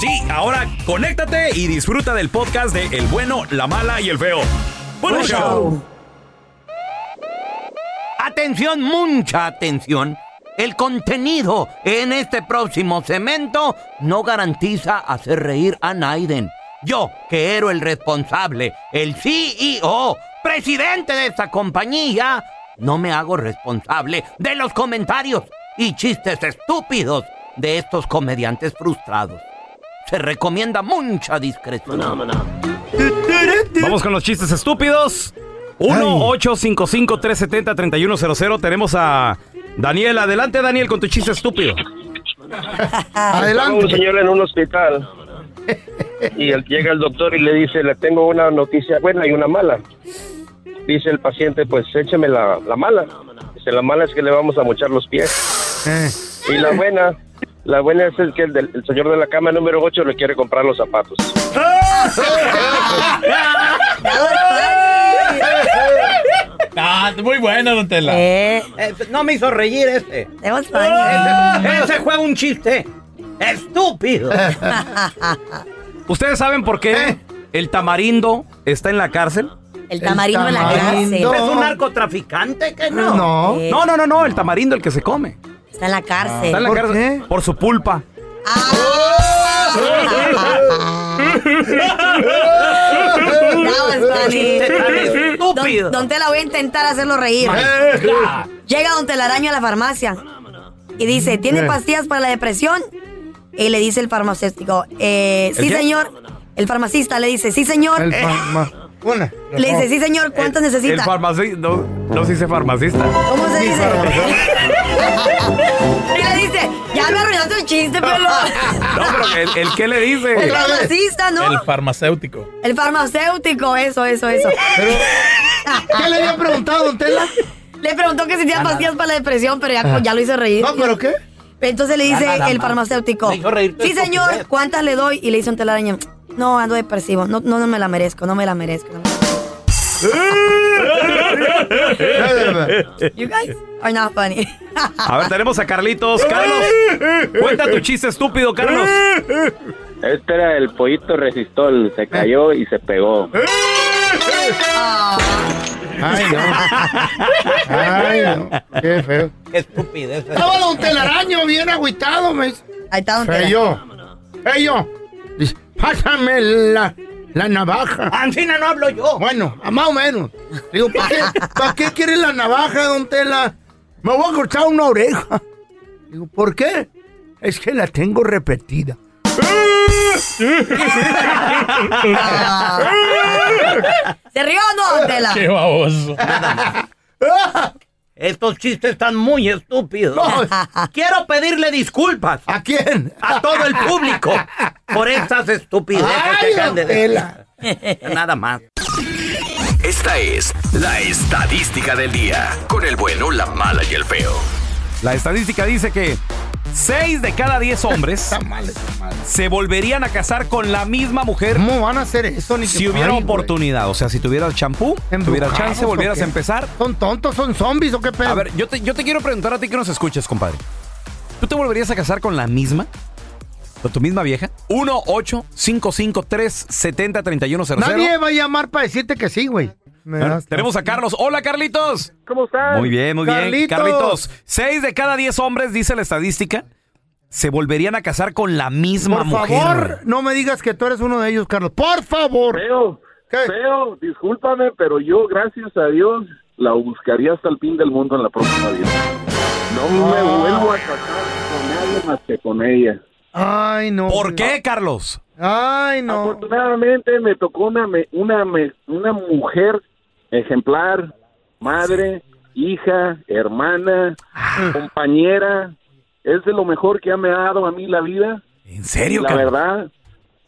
Sí, ahora conéctate y disfruta del podcast de El bueno, la mala y el feo. ¡Buen show! Atención, mucha atención. El contenido en este próximo cemento no garantiza hacer reír a Naiden. Yo, que era el responsable, el CEO, presidente de esta compañía, no me hago responsable de los comentarios y chistes estúpidos de estos comediantes frustrados. Se recomienda mucha discreción. Vamos con los chistes estúpidos. 1-855-370-3100. Tenemos a Daniel. Adelante, Daniel, con tu chiste estúpido. Un señor en un hospital. Y él- llega el doctor y le dice, le tengo una noticia buena y una mala. Dice el paciente, pues écheme la, la mala. Dice, la mala es que le vamos a mochar los pies. Y la buena, la buena es el que el, del- el señor de la cama número 8 le quiere comprar los zapatos. Ah, muy buena, don Tela. Eh, no me hizo reír este. Ese, ese fue un chiste. Estúpido. ¿Ustedes saben por qué el tamarindo está en la cárcel? El tamarindo en la cárcel. ¿Es un narcotraficante que no? No. Eh. No, no, no, no, el tamarindo, el que se come. Está en la cárcel. Está en la cárcel por su pulpa. Don, don Tela, voy a intentar hacerlo reír. Maestra. Llega Don Telaraño a la farmacia y dice, ¿tiene Eh. pastillas para la depresión? Y le dice el farmacéutico, eh, ¿El sí señor. El farmacista le dice, sí señor. El Eh, farma- Una. le dice, sí señor, ¿cuántas El necesita? farmacista. No, no se dice farmacista. ¿Cómo se dice? y le dice, ya me arruinaste el chiste, pelo. No, pero ¿el, el qué le dice? El farmacista, ¿no? El farmacéutico. El farmacéutico, eso, eso, eso. ¿Qué le había preguntado, don Tela? Le preguntó que si tenía pastillas para la depresión, pero ya, ya lo hizo reír. No, ¿pero qué? Entonces le dice nada el farmacéutico. Sí, señor, estupidez". ¿cuántas le doy? Y le hizo un telaraño. No, ando depresivo. No, no, no me la merezco, no me la merezco. no me la merezco". You guys are not funny. A ver, tenemos a Carlitos. Carlos, cuenta tu chiste estúpido, Carlos. Este era el pollito resistol, se cayó y se pegó. Ay, no. Ay, no. Qué feo. Qué estupidez. Estaba Don Telaraño bien agüitado, me. Ahí está Don Tela. Feyo. Feyo. Dice, pásame la, la navaja. Ancina no hablo yo. Bueno, a más o menos. Digo, ¿para qué, ¿para qué quiere la navaja, don Tela? Me voy a cortar una oreja. Digo, ¿por qué? Es que la tengo repetida. ¿Se rió o no, Don Tela? baboso. Estos chistes están muy estúpidos. Quiero pedirle disculpas ¿A quién? a todo el público por estas estupideces Ay, que acaban de decir. Nada más. Esta es la estadística del día. Con el bueno, la mala y el feo. La estadística dice que 6 de cada 10 hombres mal, se volverían a casar con la misma mujer ¿Cómo van a hacer eso? Ni si hubiera oportunidad. O sea, si tuvieras champú, ¿Embrujados tuvieras chance, volvieras a empezar. ¿Son tontos? ¿Son zombies o qué pedo? A ver, yo te, yo te quiero preguntar a ti que nos escuches, compadre. ¿Tú te volverías a casar con la misma? ¿Con tu misma vieja? 1 8 3 70 31 Nadie va a llamar para decirte que sí, güey. Tenemos a Carlos. Hola, Carlitos. ¿Cómo estás? Muy bien, muy bien. Carlitos. 6 de cada 10 hombres, dice la estadística, se volverían a casar con la misma Por mujer. favor, no me digas que tú eres uno de ellos, Carlos. Por favor. Feo, ¿Qué? feo, discúlpame, pero yo, gracias a Dios, la buscaría hasta el fin del mundo en la próxima vida. No me Ah. vuelvo a casar con nadie más que con ella. Ay, no. ¿Por qué, Carlos? Ay, no. Afortunadamente me tocó una, me- una, me- una mujer ejemplar, madre, hija, hermana, Ah. compañera. Es de lo mejor que me ha dado a mí la vida. ¿En serio, la verdad,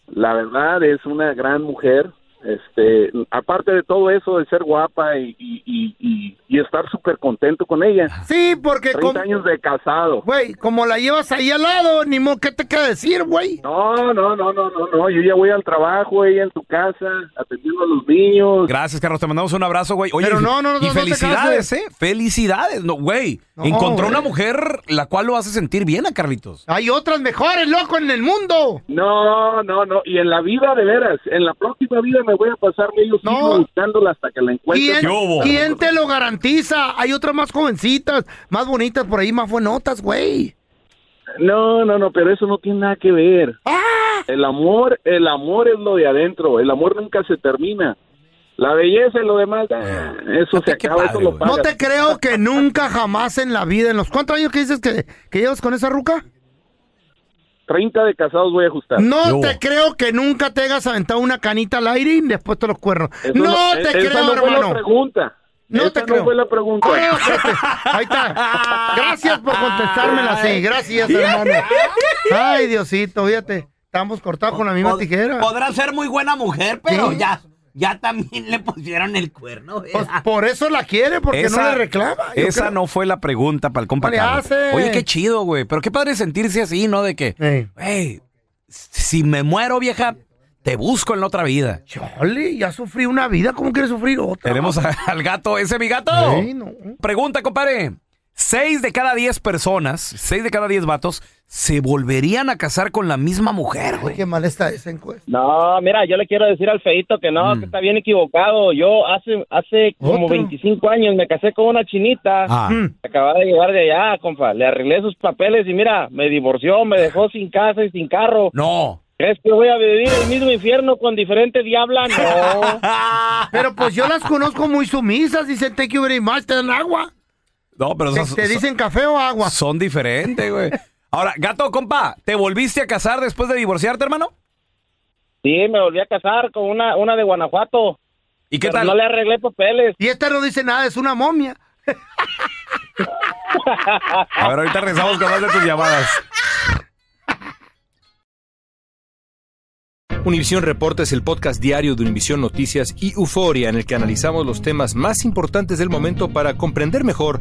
la verdad es una gran mujer. Este, aparte de todo eso de ser guapa y, y, y- y- y estar súper contento con ella. Sí, porque 30 como, años de casado. güey, como la llevas ahí al lado, ni modo, ¿qué te queda decir, güey? No, no, no, no, no, no. Yo ya voy al trabajo, ella en tu casa, atendiendo a los niños. Gracias, Carlos. Te mandamos un abrazo, güey. Oye, Pero no, no, no, y felicidades. ¿eh? Felicidades. No, güey. No, Encontró güey. una mujer la cual lo hace sentir bien a Carlitos. Hay otras mejores, loco, en el mundo. No, no, no. Y en la vida, de veras, en la próxima vida me voy a pasar medio No. siglo buscándola hasta que la encuentre. ¿Quién, quién te lo garantiza? Hay otras más jovencitas, más bonitas por ahí, más buenotas, güey. No, no, no, pero eso no tiene nada que ver. ¡Ah! El amor, el amor es lo de adentro. El amor nunca se termina. La belleza y lo demás, ah, eso se acaba, padre, eso lo güey. pagas. No te creo que nunca jamás en la vida, en los cuántos años que dices que, que llevas con esa ruca? 30 de casados voy a ajustar. No Yo. te creo que nunca te hayas aventado una canita al aire y después te los cuernos. Eso no te esa creo, no fue la hermano. pregunta. No Esa te no creo. fue la pregunta. Ah, fíjate. Ahí está. Gracias por contestármela así. Gracias, hermano. Ay, Diosito, fíjate. Estamos cortados con la misma Pod- tijera. Podrá ser muy buena mujer, pero Sí. ya, ya también le pusieron el cuerno. Pues por eso la quiere, porque no le reclama. yo esa creo. no fue la pregunta para el compa. Oye, qué chido, güey. Pero qué padre sentirse así, ¿no? De que, Ey. güey, si me muero, vieja, te busco en la otra vida. Chole, ya sufrí una vida, ¿cómo quieres sufrir otra? Tenemos a- al gato, ese es mi gato. Ey, no. Pregunta, compadre. Seis de cada diez personas, seis de cada diez vatos, se volverían a casar con la misma mujer, güey. qué mal está esa encuesta. No, mira, yo le quiero decir al feito que no, Mm. que está bien equivocado. Yo hace hace como Otro. 25 años me casé con una chinita. Ah. Mm. Acababa de llegar de allá, compa. Le arreglé sus papeles y mira, me divorció, me dejó sin casa y sin carro. No. ¿Crees que voy a vivir el mismo infierno con diferente diabla? No. Pero pues yo las conozco muy sumisas, dicen thank you very much, te dan agua. No, pero Te, son, te dicen café o agua. son diferentes, güey. Ahora, gato, compa, ¿te volviste a casar después de divorciarte, hermano? Sí, me volví a casar con una, una de Guanajuato. ¿Y qué pero tal? No le arreglé papeles. Y esta no dice nada, es una momia. A ver, ahorita regresamos con más de tus llamadas. Univisión Reporta es el podcast diario de Univisión Noticias y Euforia en el que analizamos los temas más importantes del momento para comprender mejor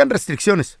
aplican restricciones.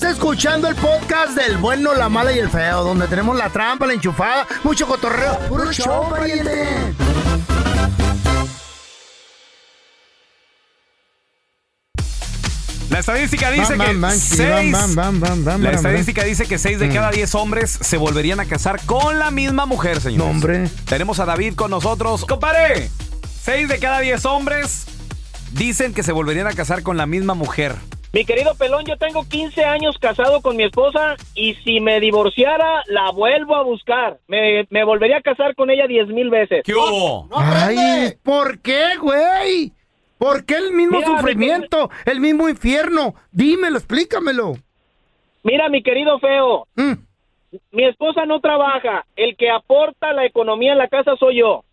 Estás escuchando el podcast del bueno, la mala y el feo, donde tenemos la trampa, la enchufada, mucho cotorreo. ¡Puro show, pariente! La estadística dice Bam, que bam, bam, seis- bam, bam, bam, bam, la bam, estadística dice que 6 de Mm. cada 10 hombres se volverían a casar con la misma mujer, señores. No, hombre. Tenemos a David con nosotros. ¡Compare! 6 de cada 10 hombres dicen que se volverían a casar con la misma mujer. Mi querido Pelón, yo tengo 15 años casado con mi esposa y si me divorciara, la vuelvo a buscar. Me, me volvería a casar con ella 10 mil veces. ¿Qué hubo? Ay, ¿por qué, güey? ¿Por qué el mismo Mira, sufrimiento, el mismo infierno? Dímelo, explícamelo. Mira, mi querido feo, Mm. mi esposa no trabaja. El que aporta la economía en la casa soy yo.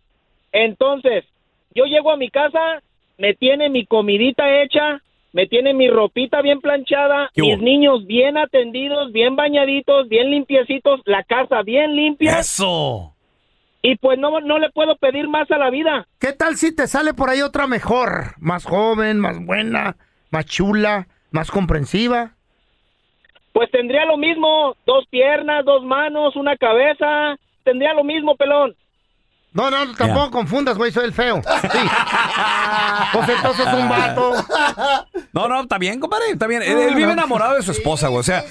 Entonces, yo llego a mi casa, me tiene mi comidita hecha, me tiene mi ropita bien planchada, mis niños bien atendidos, bien bañaditos, bien limpiecitos, la casa bien limpia. ¡Eso! Y pues no, no le puedo pedir más a la vida. ¿Qué tal si te sale por ahí otra mejor? Más joven, más buena, más chula, más comprensiva. Pues tendría lo mismo, dos piernas, dos manos, una cabeza, tendría lo mismo, pelón. No, no, tampoco confundas, güey, soy el feo. Sí. Pues entonces un vato. No, no, está bien, compadre, está bien. Él, él vive enamorado de su esposa, güey. O sea,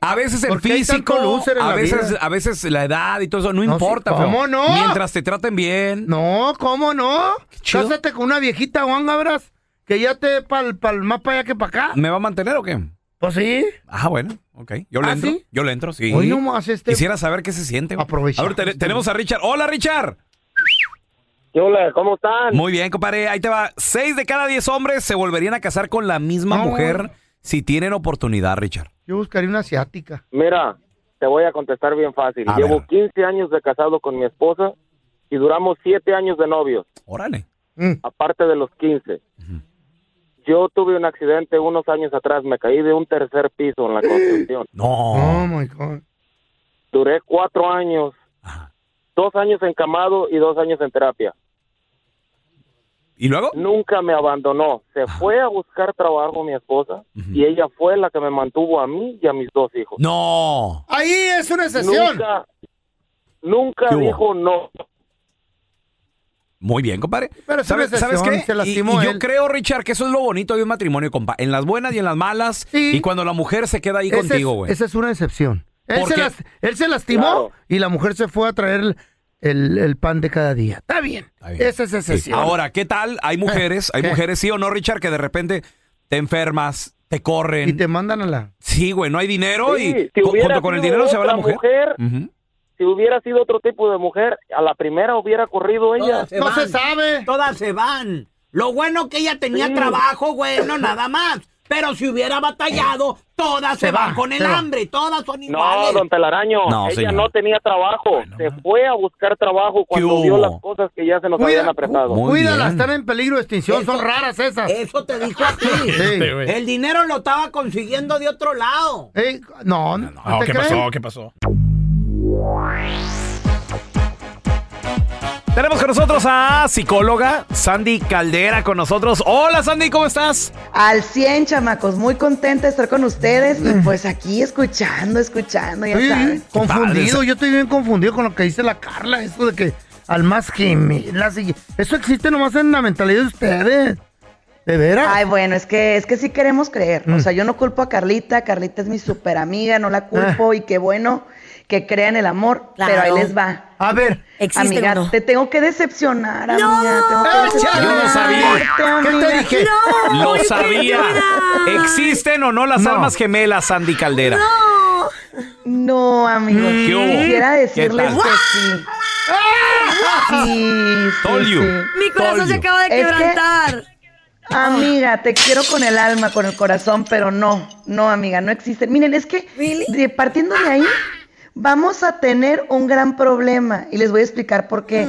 a veces el ¿Por qué hay físico, a veces, a veces la edad y todo eso, no, No, importa, sí. ¿cómo no? Mientras te traten bien. No, ¿cómo no? Cásate con una viejita guangabras que ya te pal, pal más para allá que para acá. ¿Me va a mantener o qué? Pues sí. Ah, bueno, ok. Yo le ¿Ah, entro. sí? Yo le entro, sí. Hoy nomás este- Quisiera saber qué se siente. güey. Aprovecha. A ver, te- tenemos a Richard. Hola, Richard. Hola, ¿cómo están? Muy bien, compadre. Ahí te va. Seis de cada diez hombres se volverían a casar con la misma No. mujer si tienen oportunidad, Richard. Yo buscaría una asiática. Mira, te voy a contestar bien fácil. A Llevo ver. 15 años de casado con mi esposa y duramos 7 años de novios, Órale. Mm. aparte de los 15. Yo tuve un accidente unos años atrás, me caí de un tercer piso en la construcción. No. Oh my God. Duré cuatro años, Ajá. Dos años encamado y dos años en terapia. ¿Y luego? Nunca me abandonó. Se fue a buscar trabajo mi esposa y ella fue la que me mantuvo a mí y a mis dos hijos. No. Ahí es una excepción. Nunca, dijo no. Muy bien, compadre. Pero ¿Sabes, ¿sabes qué? se lastimó y, yo él. creo, Richard, que eso es lo bonito de un matrimonio, compa. En las buenas y en las malas. Sí. Y cuando la mujer se queda ahí Ese contigo, es- güey. Esa es una excepción. Él ¿Por se, qué? las- él se lastimó Claro. y la mujer se fue a traer el, el- el pan de cada día. Está bien. Está bien. Esa es Sí. excepción. Ahora, ¿qué tal? Hay mujeres, hay ¿Qué? mujeres, sí o no, Richard, que de repente te enfermas, te corren. Y te mandan a la... Sí, güey, no hay dinero Sí, y si junto con el dinero se va la mujer. Si hubiera sido otro tipo de mujer, a la primera hubiera corrido ella. Todas se No van. se sabe. Todas se van. Lo bueno que ella tenía Sí. trabajo, güey, no nada más. Pero si hubiera batallado, todas se, Se van va, con el va. hambre, todas son No, iguales. don Telaraño, No, ella señor. no tenía trabajo. Se fue a buscar trabajo cuando ¿Qué vio las cosas que ya se nos Cuida- habían apretado. Cuídala, están en peligro de extinción, son raras esas. Eso te dijo a ti. Sí. El dinero lo estaba consiguiendo de otro lado. Ey, no, no, No, ¿te ¿qué pasó? ¿Qué pasó? Tenemos con nosotros a psicóloga Sandy Caldera con nosotros. Hola Sandy, ¿cómo estás? Al 100, chamacos, muy contenta de estar con ustedes y pues aquí escuchando, escuchando, ya Sí, saben. confundido, padre. yo estoy bien confundido con lo que dice la Carla, eso de que almas gemelas y eso existe nomás en la mentalidad de ustedes. ¿De veras? Ay, bueno, es que es que sí queremos creer. Mm. O sea, yo no culpo a Carlita, Carlita es mi super amiga, no la culpo y qué bueno que crean el amor, Claro. pero ahí les va. A ver, ¿Existe amiga, o no? te tengo que decepcionar, No. amiga. Tengo que ¡Échale! decepcionarte, Yo lo sabía. ¿qué te dije? No, Lo sabía. ¿Existen o no las No. almas gemelas, Sandy Caldera? No. No, amigo. ¿Qué hubo? Quisiera ¿Qué decirles tal? que sí. Sí, sí, Told you. sí. Mi corazón Told se acaba de Es que- quebrantar. Amiga, te quiero con el alma, con el corazón, pero no, no, amiga, no existen. Miren, es que Really? de- partiendo de ahí, vamos a tener un gran problema y les voy a explicar por qué.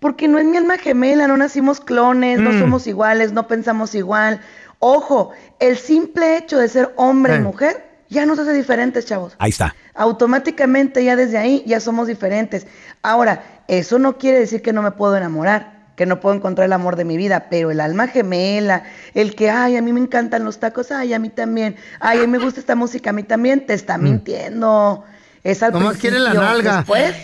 Porque no es mi alma gemela, no nacimos clones, no Mm. somos iguales, no pensamos igual. Ojo, el simple hecho de ser hombre Eh. y mujer ya nos hace diferentes, chavos. Ahí está. Automáticamente ya desde ahí ya somos diferentes. Ahora, eso no quiere decir que no me puedo enamorar, que no puedo encontrar el amor de mi vida, pero el alma gemela, el que, ay, a mí me encantan los tacos, ay, a mí también, ay, a mí me gusta esta música, a mí también, te está mintiendo. Es al. Nomás quiere la nalga. Después,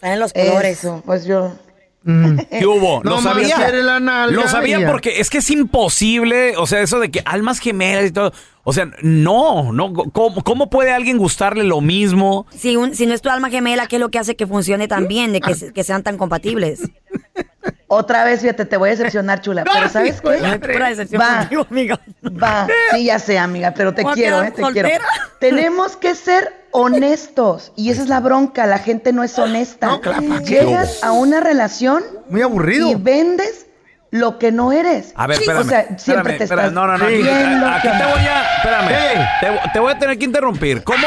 Salen los colores. eso, pues yo... Mm. ¿Qué hubo? ¿Lo Nomás sabía? la nalga Lo sabía porque es que es imposible, o sea, eso de que almas gemelas y todo. O sea, no, no, ¿cómo, cómo puede alguien gustarle lo mismo? Si, un- si no es tu alma gemela, ¿qué es lo que hace que funcione tan bien, de que, se- que sean tan compatibles? Otra vez, fíjate, te voy a decepcionar, chula, pero ¿sabes qué? Ay, pura decepción Va. contigo, amiga. Va, sí, ya sé, amiga, pero te quiero, eh, te quiero. Tenemos que ser honestos y esa es la bronca, la gente no es honesta. No, claro. Llegas a una relación Muy aburrido. y vendes lo que no eres. A ver, Sí, espérame. O sea, siempre espérame, te espérame, estás No, no, no. Aquí, te voy a. Espérame. Hey. Te, te voy a tener que interrumpir. ¿Cómo,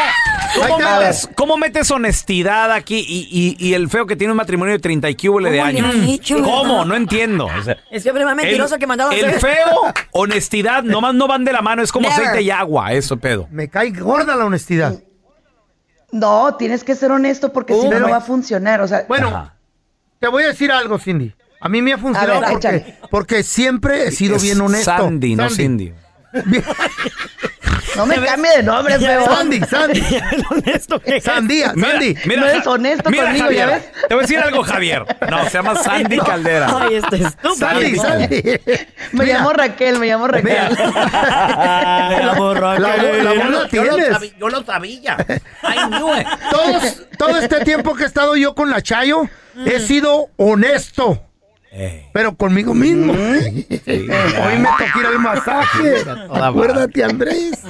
cómo, metes, cómo metes honestidad aquí y, y- y el feo que tiene un matrimonio de 30 y cúbole de ¿Cómo le años? hecho, ¿Cómo? No entiendo. O sea, Es que más mentiroso el, que mandado a el feo, honestidad, nomás no van de la mano. Es como Never. aceite y agua, eso, pedo. Me cae gorda la honestidad. No, tienes que ser honesto porque si no, no va a funcionar. O sea, Bueno, Ajá. te voy a decir algo, Cindy. A mí me ha funcionado ver, porque, échale. porque siempre he sido Es bien honesto. Sandy, no Cindy. no me cambie de nombre, feo. Sandy, Sandy. honesto que es. Sandía, Mira, Sandy. mira, No eres honesto mira, conmigo, Javier, ¿ya ves? Te voy a decir algo, Javier. No, se llama Sandy Caldera. Ay, este estúpido. Sandy, Sandy. Me Mira, llamo Raquel, me llamo Raquel. La, voz la yo, lo, tienes. sabía, yo lo sabía. I knew it. Todos, todo este tiempo que he estado yo con la Chayo, he sido honesto. Pero conmigo mismo. Hoy me tocó ir al masaje. Acuérdate, Andrés.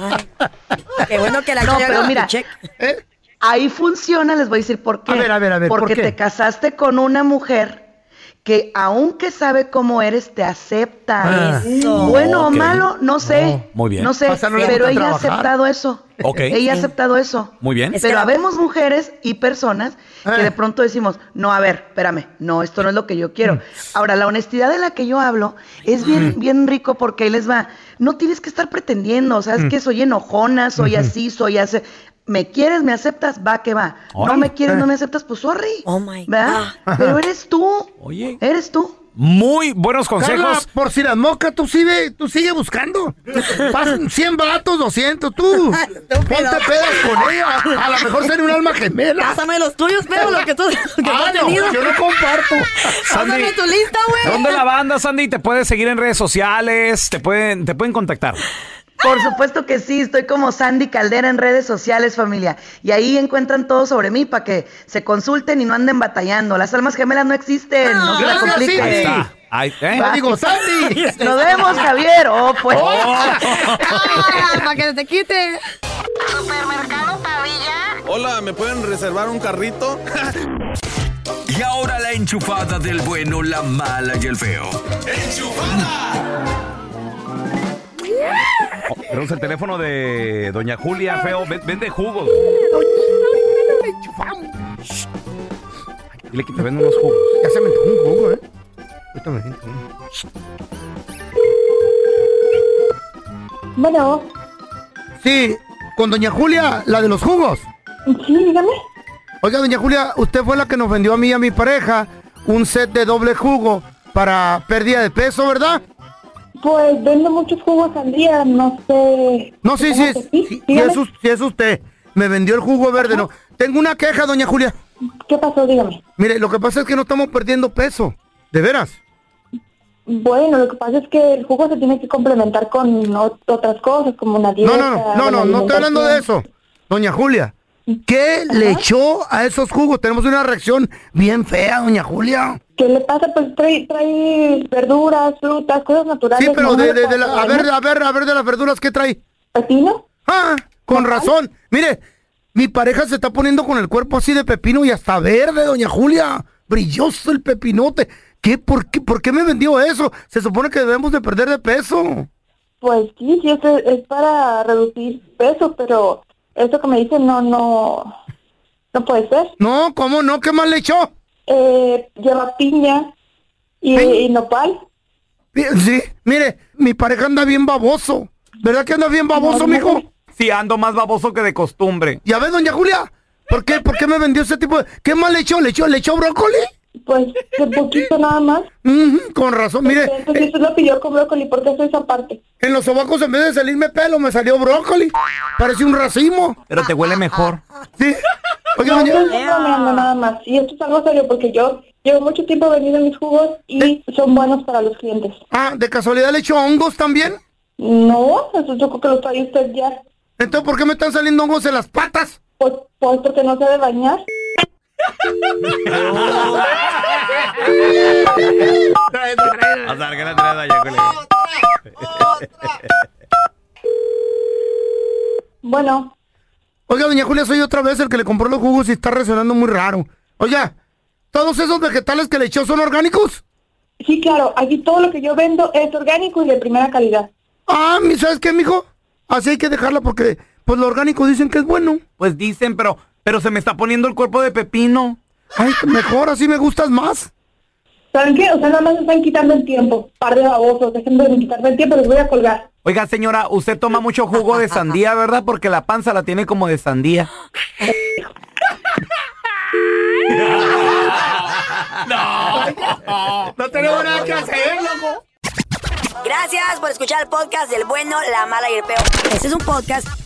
Qué bueno que la No, pero mira. ¿Eh? Ahí funciona, les voy a decir por qué. A ver, a ver, a ver, ¿por Porque qué? te casaste con una mujer que aunque sabe cómo eres, te acepta. Ah. Eso. Bueno o malo, no sé. Muy bien. No sé, no pero ella ha aceptado eso. Ok. Ella ha aceptado eso. Muy bien. Es Pero habemos mujeres y personas Ah. que de pronto decimos, no, a ver, espérame, no, esto no es lo que yo Mm. quiero. Ahora, la honestidad de la que yo hablo es bien, bien rico porque ahí les va. No tienes que estar pretendiendo, ¿sabes Mm. que Soy enojona, soy así, soy así. ¿Me quieres, me aceptas? Va que va. Órale. No me quieres, Eh. no me aceptas, pues sorry. Oh, my ¿Verdad? God. Pero eres tú. Oye. Eres tú. Muy buenos Carla, consejos. por si las moscas, tú sigue, tú sigue buscando. Pasan 100 vatos, 200, tú. Ponte pedas con ella. A lo mejor sería un alma gemela. Pásame los tuyos, pero lo que tú, que tú Ah, has no, tenido. yo no comparto. Pásame tu lista, güey. ¿Dónde la banda, Sandy? ¿Te puedes seguir en redes sociales? ¿Te pueden, te pueden contactar? Por supuesto que sí, estoy como Sandy Caldera en redes sociales, familia. Y ahí encuentran todo sobre mí para que se consulten y no anden batallando. Las almas gemelas no existen, no se la compliquen. Ahí está. Ahí, ¿eh? Digo, Sandy. Nos vemos, Javier. Oh, pues. para que te quite. Hola, ¿me pueden reservar un carrito? Y ahora la enchufada del bueno, la mala y el feo. Tenemos el teléfono de Doña Julia, feo. Ven- Vende jugos. Dile que te venden unos jugos. Ya se me antojó un jugo, ¿eh? Ahorita me siento. Bueno, Sí, con doña Julia, la de los jugos. sí, dígame. Oiga, doña Julia, usted fue la que nos vendió a mí y a mi pareja un set de doble jugo para pérdida de peso, ¿verdad? Pues vendo muchos jugos al día, no sé. No, sí, sí, ¿Cómo es, sí? sí, es, us- sí es usted. Me vendió el jugo verde, ¿no? Tengo una queja, doña Julia. ¿Qué pasó? Dígame. Mire, lo que pasa es que no estamos perdiendo peso. ¿De veras? Bueno, lo que pasa es que el jugo se tiene que complementar con ot- otras cosas, como una dieta. No, no, no, no, no, no estoy hablando de eso. Doña Julia, ¿qué le echó a esos jugos? Tenemos una reacción bien fea, doña Julia. ¿Qué le pasa? Pues trae, trae verduras, frutas, cosas naturales. Sí, pero no de, la- a ver, a ver, a ver de las verduras, ¿qué trae? ¿Pepino? Ah, con razón. Mire, mi pareja se está poniendo con el cuerpo así de pepino y hasta verde, doña Julia. Brilloso el pepinote. ¿Qué? ¿Por qué, por qué me vendió eso? Se supone que debemos de perder de peso. Pues sí, sí, es, es para reducir peso, pero eso que me dicen no, no, no puede ser. No, ¿cómo no? ¿Qué más le echó? Eh, lleva piña y, y nopal. Sí, mire, mi pareja anda bien baboso. ¿Verdad que anda bien baboso, mijo? Sí, ando más baboso que de costumbre. ¿Ya ves, doña Julia? ¿Por qué, ¿Por qué me vendió ese tipo de...? ¿Qué más le echó? ¿Le echó, le echó brócoli? Pues, de poquito nada más. Ujú, con razón, mire. Entonces, si usted lo pidió con brócoli, ¿por qué soy esa parte? En los sobacos en vez de salirme pelo, me salió brócoli. Parece un racimo. Pero te huele mejor. Sí. Oiga, no, doña- estoy bromeando nada más. Y esto es algo serio porque yo llevo mucho tiempo vendiendo mis jugos y son buenos para los clientes. Ah, ¿de casualidad le echó hongos también? No, eso yo creo que lo trae usted ya. Entonces, ¿por qué me están saliendo hongos en las patas? Pues, pues porque no se debe bañar. O sea, que la trae Doña Julia. Bueno, Oiga, doña Julia, soy otra vez el que le compró los jugos y está resonando muy raro. Oiga, ¿todos esos vegetales que le echó son orgánicos? sí, claro, aquí todo lo que yo vendo es orgánico y de primera calidad. Ah, mi- ¿sabes qué, mijo? Así hay que dejarla porque, pues, lo orgánico dicen que es bueno. Pues dicen, pero, pero se me está poniendo el cuerpo de pepino. Ay, mejor, así me gustas más. ¿Saben qué? O sea, nada más están quitando el tiempo. Par de babosos, dejen de quitarme el tiempo, les voy a colgar. Oiga, señora, usted toma mucho jugo de sandía, ¿verdad? Porque la panza la tiene como de sandía. no, no tenemos nada que hacer, loco. Gracias por escuchar el podcast del bueno, la mala y el peor. Este es un podcast